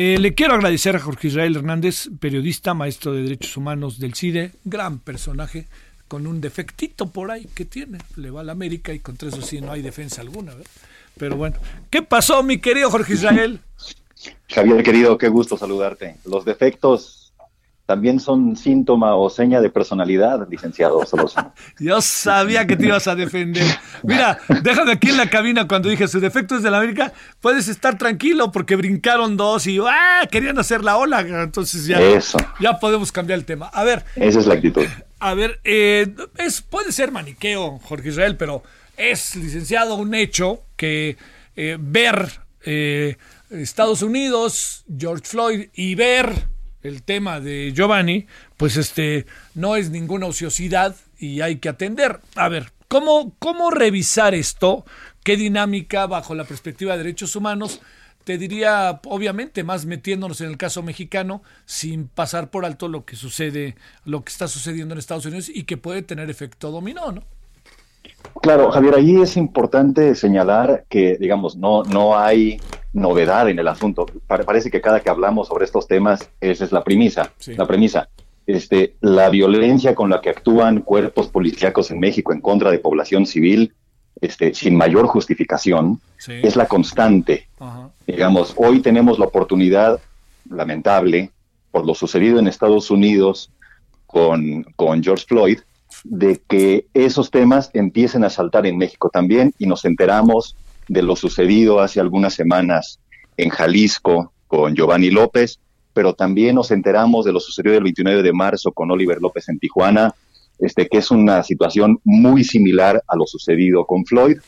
Eh, le quiero agradecer a Jorge Israel Hernández, periodista, maestro de Derechos Humanos del CIDE, gran personaje, con un defectito por ahí que tiene. Le va a la América y contra eso sí no hay defensa alguna. Pero bueno, ¿qué pasó, mi querido Jorge Israel? Javier, querido, qué gusto saludarte. Los defectos también son síntoma o seña de personalidad, licenciado Yo sabía que te ibas a defender. Mira, déjame aquí en la cabina cuando dije su defecto es de la América, puedes estar tranquilo porque brincaron dos y ¡ah! querían hacer la ola. Entonces ya, ya podemos cambiar el tema. A ver. Esa es la actitud. A ver, eh, es, puede ser maniqueo, Jorge Israel, pero es, licenciado, un hecho que eh, ver eh, Estados Unidos, George Floyd y ver el tema de Giovanni, pues este no es ninguna ociosidad y hay que atender. A ver, ¿cómo, cómo revisar esto? ¿Qué dinámica bajo la perspectiva de derechos humanos? Te diría, obviamente, más metiéndonos en el caso mexicano, sin pasar por alto lo que sucede, lo que está sucediendo en Estados Unidos y que puede tener efecto dominó, ¿no? Claro, Javier, ahí es importante señalar que, digamos, no, no hay novedad en el asunto. parece que cada que hablamos sobre estos temas, esa es la premisa. La premisa. Este, la violencia con la que actúan cuerpos policíacos en México en contra de población civil, este, sin mayor justificación, es la constante. Digamos, hoy tenemos la oportunidad, lamentable, por lo sucedido en Estados Unidos con, con George Floyd, de que esos temas empiecen a saltar en México también y nos enteramos de lo sucedido hace algunas semanas en Jalisco con Giovanni López, pero también nos enteramos de lo sucedido el 29 de marzo con Oliver López en Tijuana, este, que es una situación muy similar a lo sucedido con Floyd.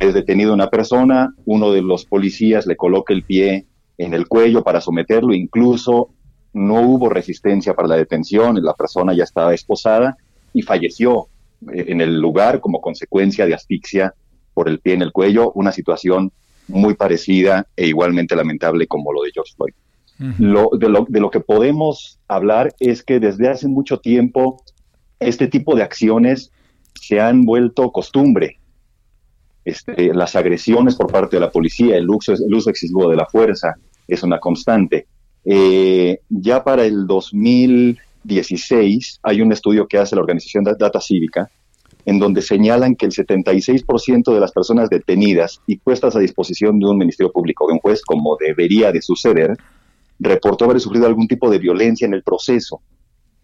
Es, detenido una persona, uno de los policías le coloca el pie en el cuello para someterlo, incluso no hubo resistencia para la detención, la persona ya estaba esposada y falleció eh, en el lugar como consecuencia de asfixia por el pie en el cuello, una situación muy parecida e igualmente lamentable como lo de George Floyd. lo, de, lo, de lo que podemos hablar es que desde hace mucho tiempo este tipo de acciones se han vuelto costumbre. Este, las agresiones por parte de la policía, el uso, el uso excesivo de la fuerza es una constante. Eh, ya para el 2016 hay un estudio que hace la organización Data Cívica en donde señalan que el 76% de las personas detenidas y puestas a disposición de un ministerio público o de un juez, como debería de suceder, reportó haber sufrido algún tipo de violencia en el proceso.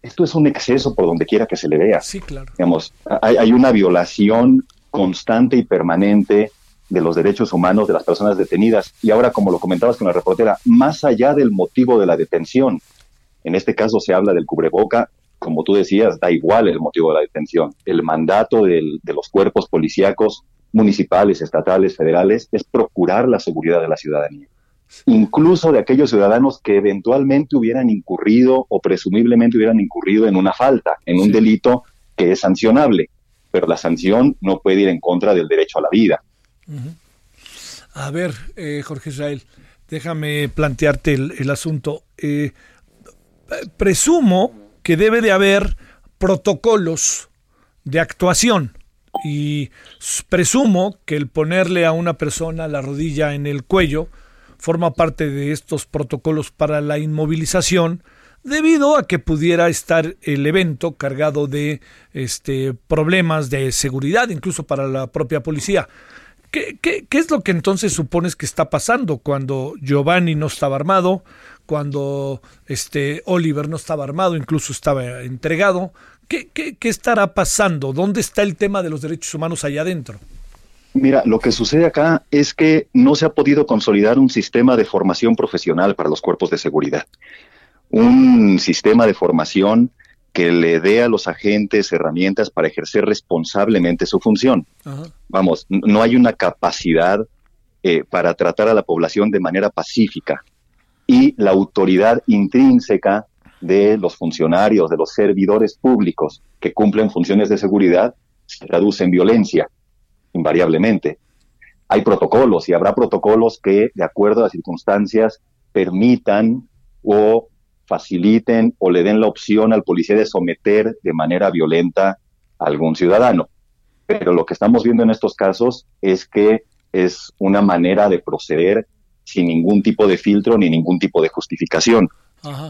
Esto es un exceso por donde quiera que se le vea. Sí, claro. Digamos, hay, hay una violación constante y permanente de los derechos humanos de las personas detenidas. Y ahora, como lo comentabas con la reportera, más allá del motivo de la detención, en este caso se habla del cubreboca, como tú decías, da igual el motivo de la detención. El mandato de los cuerpos policíacos municipales, estatales, federales, es procurar la seguridad de la ciudadanía. Incluso de aquellos ciudadanos que eventualmente hubieran incurrido o presumiblemente hubieran incurrido en una falta, en un delito que es sancionable. Pero la sanción no puede ir en contra del derecho a la vida. A ver, eh, Jorge Israel, déjame plantearte el, asunto. Eh, presumo que debe de haber protocolos de actuación y presumo que el ponerle a una persona la rodilla en el cuello forma parte de estos protocolos para la inmovilización debido a que pudiera estar el evento cargado de este, problemas de seguridad, incluso para la propia policía. ¿Qué, qué, qué es lo que entonces supones que está pasando cuando Giovanni no estaba armado, cuando este Oliver no estaba armado, incluso estaba entregado. ¿Qué, qué, estará pasando? ¿Dónde está el tema de los derechos humanos allá adentro? Mira, lo que sucede acá es que no se ha podido consolidar un sistema de formación profesional para los cuerpos de seguridad. Un sistema de formación que le dé a los agentes herramientas para ejercer responsablemente su función. Vamos, no hay una capacidad eh, para tratar a la población de manera pacífica y la autoridad intrínseca de los funcionarios, de los servidores públicos que cumplen funciones de seguridad, se traduce en violencia, invariablemente. Hay protocolos y habrá protocolos que, de acuerdo a las circunstancias, permitan o faciliten o le den la opción al policía de someter de manera violenta a algún ciudadano. Pero lo que estamos viendo en estos casos es que es una manera de proceder sin ningún tipo de filtro ni ningún tipo de justificación.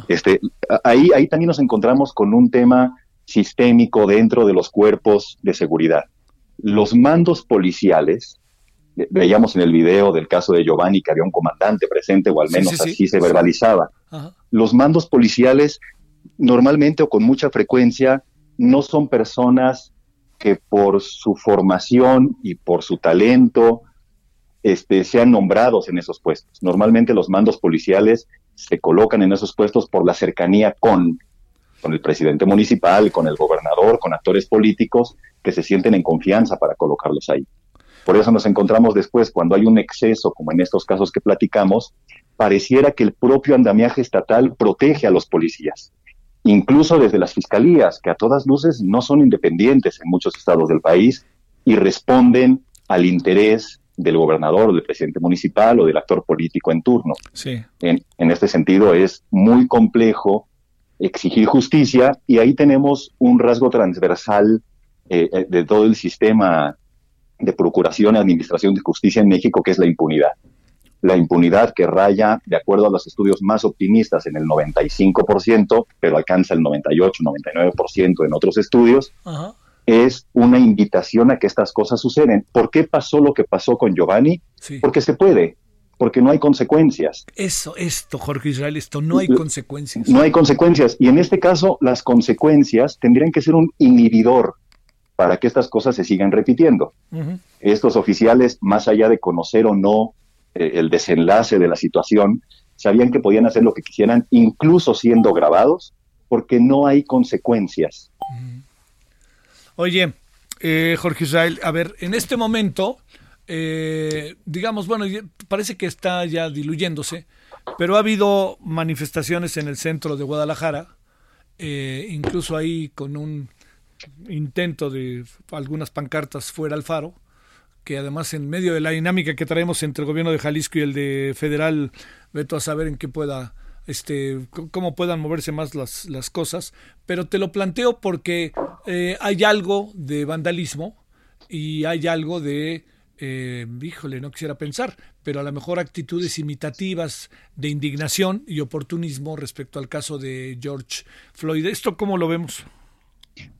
Este, ahí, ahí también nos encontramos con un tema sistémico dentro de los cuerpos de seguridad. Los mandos policiales, veíamos en el video del caso de Giovanni que había un comandante presente, o al menos así se verbalizaba. Los mandos policiales normalmente o con mucha frecuencia no son personas que por su formación y por su talento este, sean nombrados en esos puestos. Normalmente los mandos policiales se colocan en esos puestos por la cercanía con, con el presidente municipal, con el gobernador, con actores políticos que se sienten en confianza para colocarlos ahí. Por eso nos encontramos después, cuando hay un exceso, como en estos casos que platicamos, pareciera que el propio andamiaje estatal protege a los policías, incluso desde las fiscalías, que a todas luces no son independientes en muchos estados del país y responden al interés del gobernador, del presidente municipal o del actor político en turno. Sí. En, en este sentido es muy complejo exigir justicia y ahí tenemos un rasgo transversal eh, eh, de todo el sistema de procuración y administración de justicia en México, que es la impunidad. La impunidad que raya, de acuerdo a los estudios más optimistas, en el 95%, pero alcanza el 98-99% en otros estudios, es una invitación a que estas cosas suceden. ¿Por qué pasó lo que pasó con Giovanni? Porque se puede, porque no hay consecuencias. Eso, esto, Jorge Israel, esto, no hay consecuencias. No hay consecuencias. Y en este caso, las consecuencias tendrían que ser un inhibidor para que estas cosas se sigan repitiendo. Estos oficiales, más allá de conocer o no eh, el desenlace de la situación, sabían que podían hacer lo que quisieran, incluso siendo grabados, porque no hay consecuencias. Oye, eh, Jorge Israel, a ver, en este momento, eh, digamos, bueno, parece que está ya diluyéndose, pero ha habido manifestaciones en el centro de Guadalajara, incluso ahí con un intento de algunas pancartas fuera al faro, que además en medio de la dinámica que traemos entre el gobierno de Jalisco y el de federal, veto a saber en qué pueda, este, cómo puedan moverse más las, las cosas, pero te lo planteo porque eh, hay algo de vandalismo y hay algo de, eh, híjole, no quisiera pensar, pero a lo mejor actitudes imitativas de indignación y oportunismo respecto al caso de George Floyd. ¿Esto cómo lo vemos?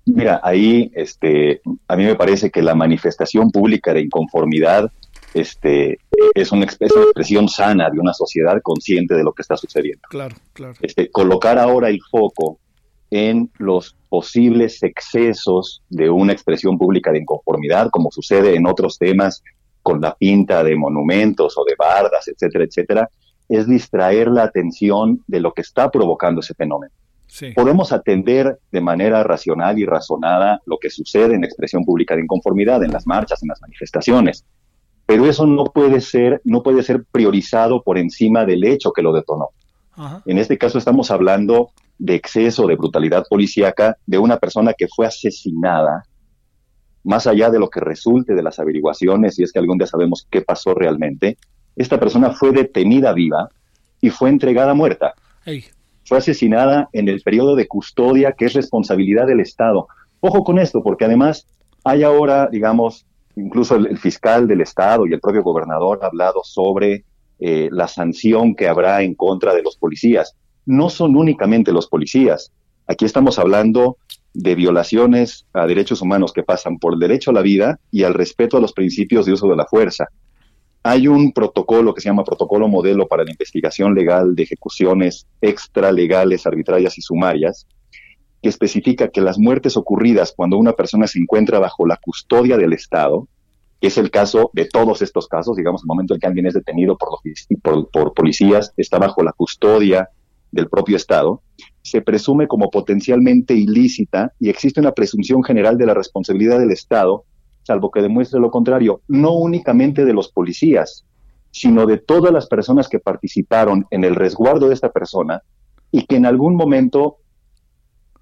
Mira, ahí este, a mí me parece que la manifestación pública de inconformidad este, es, una, expresión sana de una sociedad consciente de lo que está sucediendo. Claro, claro. Este, colocar ahora el foco en los posibles excesos de una expresión pública de inconformidad, como sucede en otros temas con la pinta de monumentos o de bardas, etcétera, etcétera, es distraer la atención de lo que está provocando ese fenómeno. Podemos atender de manera racional y razonada lo que sucede en expresión pública de inconformidad, en las marchas, en las manifestaciones, pero eso no puede ser, no puede ser priorizado por encima del hecho que lo detonó. En este caso estamos hablando de exceso de brutalidad policíaca de una persona que fue asesinada, más allá de lo que resulte de las averiguaciones, y es que algún día sabemos qué pasó realmente, esta persona fue detenida viva y fue entregada muerta fue asesinada en el periodo de custodia que es responsabilidad del Estado. Ojo con esto, porque además hay ahora, digamos, incluso el, fiscal del Estado y el propio gobernador ha hablado sobre eh, la sanción que habrá en contra de los policías. No son únicamente los policías. Aquí estamos hablando de violaciones a derechos humanos que pasan por el derecho a la vida y al respeto a los principios de uso de la fuerza. Hay un protocolo que se llama Protocolo Modelo para la Investigación Legal de Ejecuciones Extralegales, Arbitrarias y Sumarias, que especifica que las muertes ocurridas cuando una persona se encuentra bajo la custodia del Estado, que es el caso de todos estos casos, digamos, el momento en que alguien es detenido por, por, por policías, está bajo la custodia del propio Estado, se presume como potencialmente ilícita y existe una presunción general de la responsabilidad del Estado salvo que demuestre lo contrario, no únicamente de los policías, sino de todas las personas que participaron en el resguardo de esta persona y que en algún momento,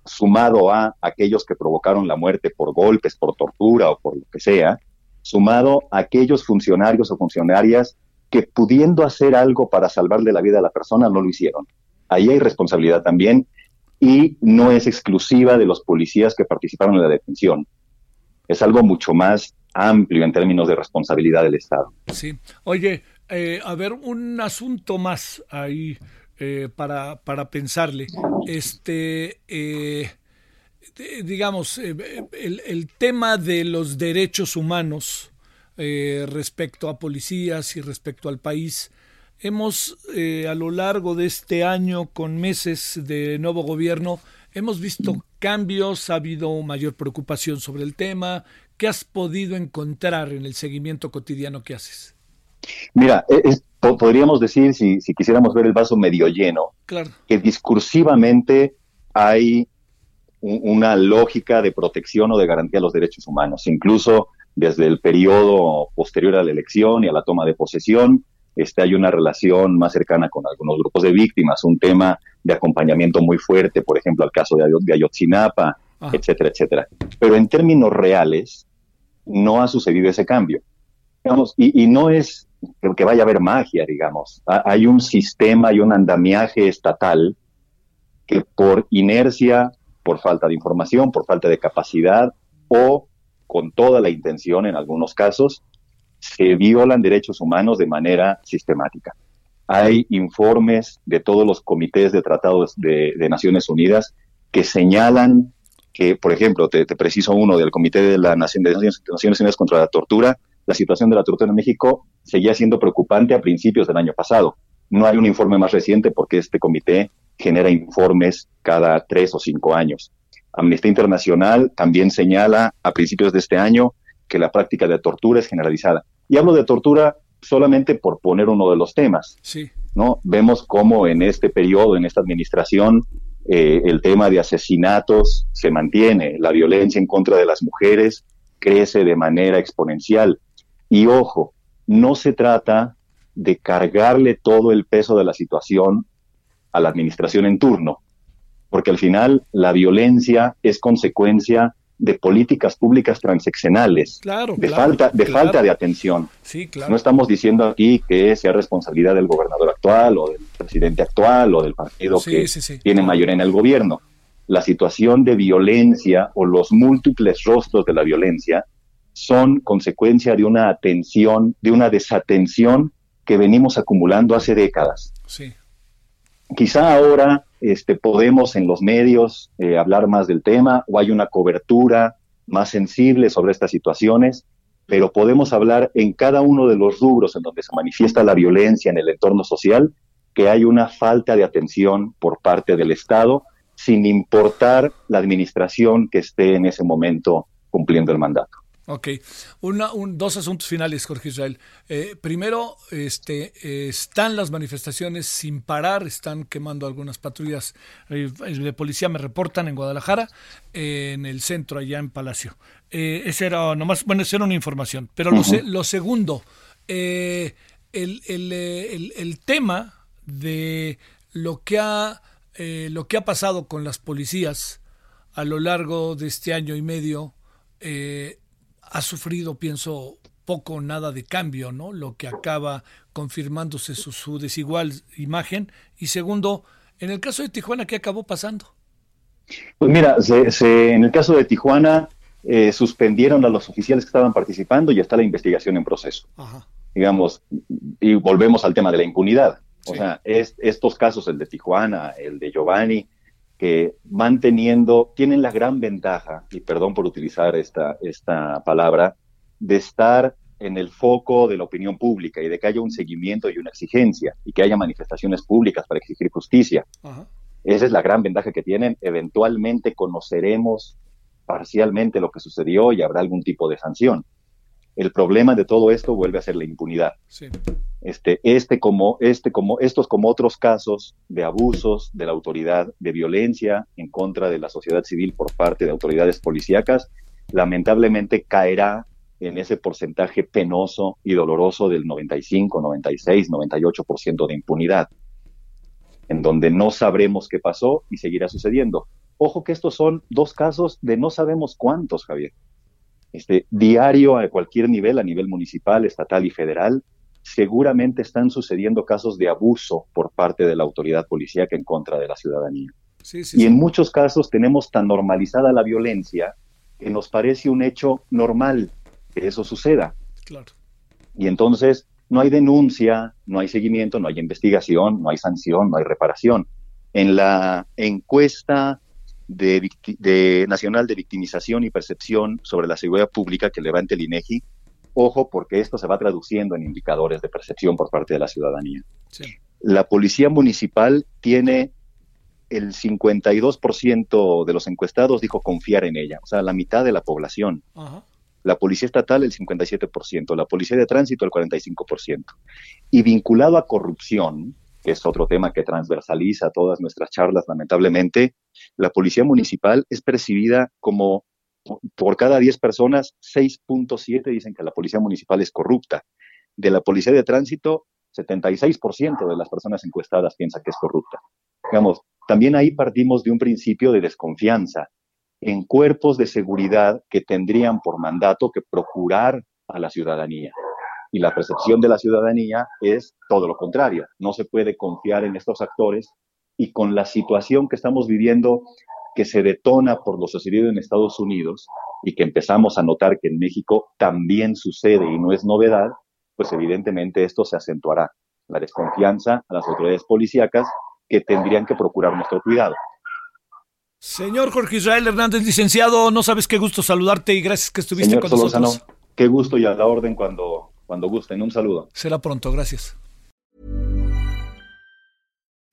sumado a aquellos que provocaron la muerte por golpes, por tortura o por lo que sea, sumado a aquellos funcionarios o funcionarias que pudiendo hacer algo para salvarle la vida a la persona no lo hicieron. Ahí hay responsabilidad también y no es exclusiva de los policías que participaron en la detención. Es algo mucho más amplio en términos de responsabilidad del Estado. Sí. Oye, eh, a ver, un asunto más ahí eh, para, para pensarle. Este, eh, digamos, el, el, tema de los derechos humanos respecto a policías y respecto al país. Hemos, a lo largo de este año, con meses de nuevo gobierno, hemos visto cambios, ha habido mayor preocupación sobre el tema. ¿Qué has podido encontrar en el seguimiento cotidiano que haces? Mira, e, podríamos decir, si, quisiéramos ver el vaso medio lleno, que discursivamente hay una lógica de protección o de garantía de los derechos humanos, incluso desde el periodo posterior a la elección y a la toma de posesión, este, hay una relación más cercana con algunos grupos de víctimas, un tema de acompañamiento muy fuerte, por ejemplo, al caso de, Ayotzinapa, etcétera, etcétera. Pero en términos reales, no ha sucedido ese cambio. y, y no es que vaya a haber magia, digamos. Hay un sistema y un andamiaje estatal que por inercia, por falta de información, por falta de capacidad o con toda la intención en algunos casos, se violan derechos humanos de manera sistemática. Hay informes de todos los comités de tratados de, Naciones Unidas que señalan que, por ejemplo, te, preciso uno del Comité de, la Nación, de Naciones Unidas contra la Tortura, la situación de la tortura en México seguía siendo preocupante a principios del año pasado. No hay un informe más reciente porque este comité genera informes cada tres o cinco años. Amnistía Internacional también señala a principios de este año que la práctica de tortura es generalizada. Y hablo de tortura solamente por poner uno de los temas. Sí. ¿no? Vemos cómo en este periodo, en esta administración, eh, el tema de asesinatos se mantiene, la violencia en contra de las mujeres crece de manera exponencial. Y ojo, no se trata de cargarle todo el peso de la situación a la administración en turno, porque al final la violencia es consecuencia de políticas públicas transeccionales, de falta de falta de atención. Sí. No estamos diciendo aquí que sea responsabilidad del gobernador actual o del presidente actual o del partido que tiene mayoría en el gobierno. La situación de violencia o los múltiples rostros de la violencia son consecuencia de una atención, de una desatención que venimos acumulando hace décadas. Sí. Quizá ahora este, podemos en los medios eh, hablar más del tema o hay una cobertura más sensible sobre estas situaciones, pero podemos hablar en cada uno de los rubros en donde se manifiesta la violencia en el entorno social, que hay una falta de atención por parte del Estado, sin importar la administración que esté en ese momento cumpliendo el mandato. Ok, Una, un, dos asuntos finales, Jorge Israel. Eh, primero, este, están las manifestaciones sin parar, están quemando algunas patrullas eh, de policía, me reportan en Guadalajara, en el centro, allá en Palacio. Eh, ese era nomás, bueno, esa era una información. Pero lo, lo, segundo, el, el, el, el, tema de lo que ha lo que ha pasado con las policías a lo largo de este año y medio eh, ha sufrido, pienso, poco o nada de cambio, ¿no? Lo que acaba confirmándose su, desigual imagen. Y segundo, en el caso de Tijuana, ¿qué acabó pasando? Pues mira, en el caso de Tijuana eh, suspendieron a los oficiales que estaban participando y está la investigación en proceso. Digamos, y volvemos al tema de la impunidad. O sea, es, estos casos, el de Tijuana, el de Giovanni, que van teniendo, tienen la gran ventaja, y perdón por utilizar esta, esta palabra, de estar en el foco de la opinión pública y de que haya un seguimiento y una exigencia y que haya manifestaciones públicas para exigir justicia. Esa es la gran ventaja que tienen. Eventualmente conoceremos parcialmente lo que sucedió y habrá algún tipo de sanción. El problema de todo esto vuelve a ser la impunidad. Este, este como, este como, estos como otros casos de abusos de la autoridad, de violencia en contra de la sociedad civil por parte de autoridades policíacas, lamentablemente caerá en ese porcentaje penoso y doloroso del 95, 96, 98% de impunidad, en donde no sabremos qué pasó y seguirá sucediendo. Ojo que estos son dos casos de no sabemos cuántos, Javier. Este, diario a cualquier nivel, a nivel municipal, estatal y federal, seguramente están sucediendo casos de abuso por parte de la autoridad policíaca en contra de la ciudadanía. y en muchos casos tenemos tan normalizada la violencia que nos parece un hecho normal que eso suceda. Claro. Y entonces no hay denuncia, no hay seguimiento, no hay investigación, no hay sanción, no hay reparación. En la encuesta de, Nacional de Victimización y Percepción sobre la Seguridad Pública que levante el INEGI, ojo porque esto se va traduciendo en indicadores de percepción por parte de la ciudadanía. La Policía Municipal tiene el 52% de los encuestados dijo confiar en ella, o sea, la mitad de la población. La Policía Estatal el 57%, la Policía de Tránsito el 45%. Y vinculado a corrupción, que es otro tema que transversaliza todas nuestras charlas, lamentablemente, la policía municipal es percibida como por cada 10 personas, 6.7 dicen que la policía municipal es corrupta. De la policía de tránsito, 76% de las personas encuestadas piensa que es corrupta. Digamos, también ahí partimos de un principio de desconfianza en cuerpos de seguridad que tendrían por mandato que procurar a la ciudadanía y la percepción de la ciudadanía es todo lo contrario. No se puede confiar en estos actores y con la situación que estamos viviendo que se detona por lo sucedido en Estados Unidos y que empezamos a notar que en México también sucede y no es novedad, pues evidentemente esto se acentuará. La desconfianza a las autoridades policíacas que tendrían que procurar nuestro cuidado. Señor Jorge Israel Hernández, licenciado, no sabes qué gusto saludarte y gracias que estuviste con nosotros. Qué gusto y a la orden cuando cuando gusten. Un saludo. Será pronto, gracias.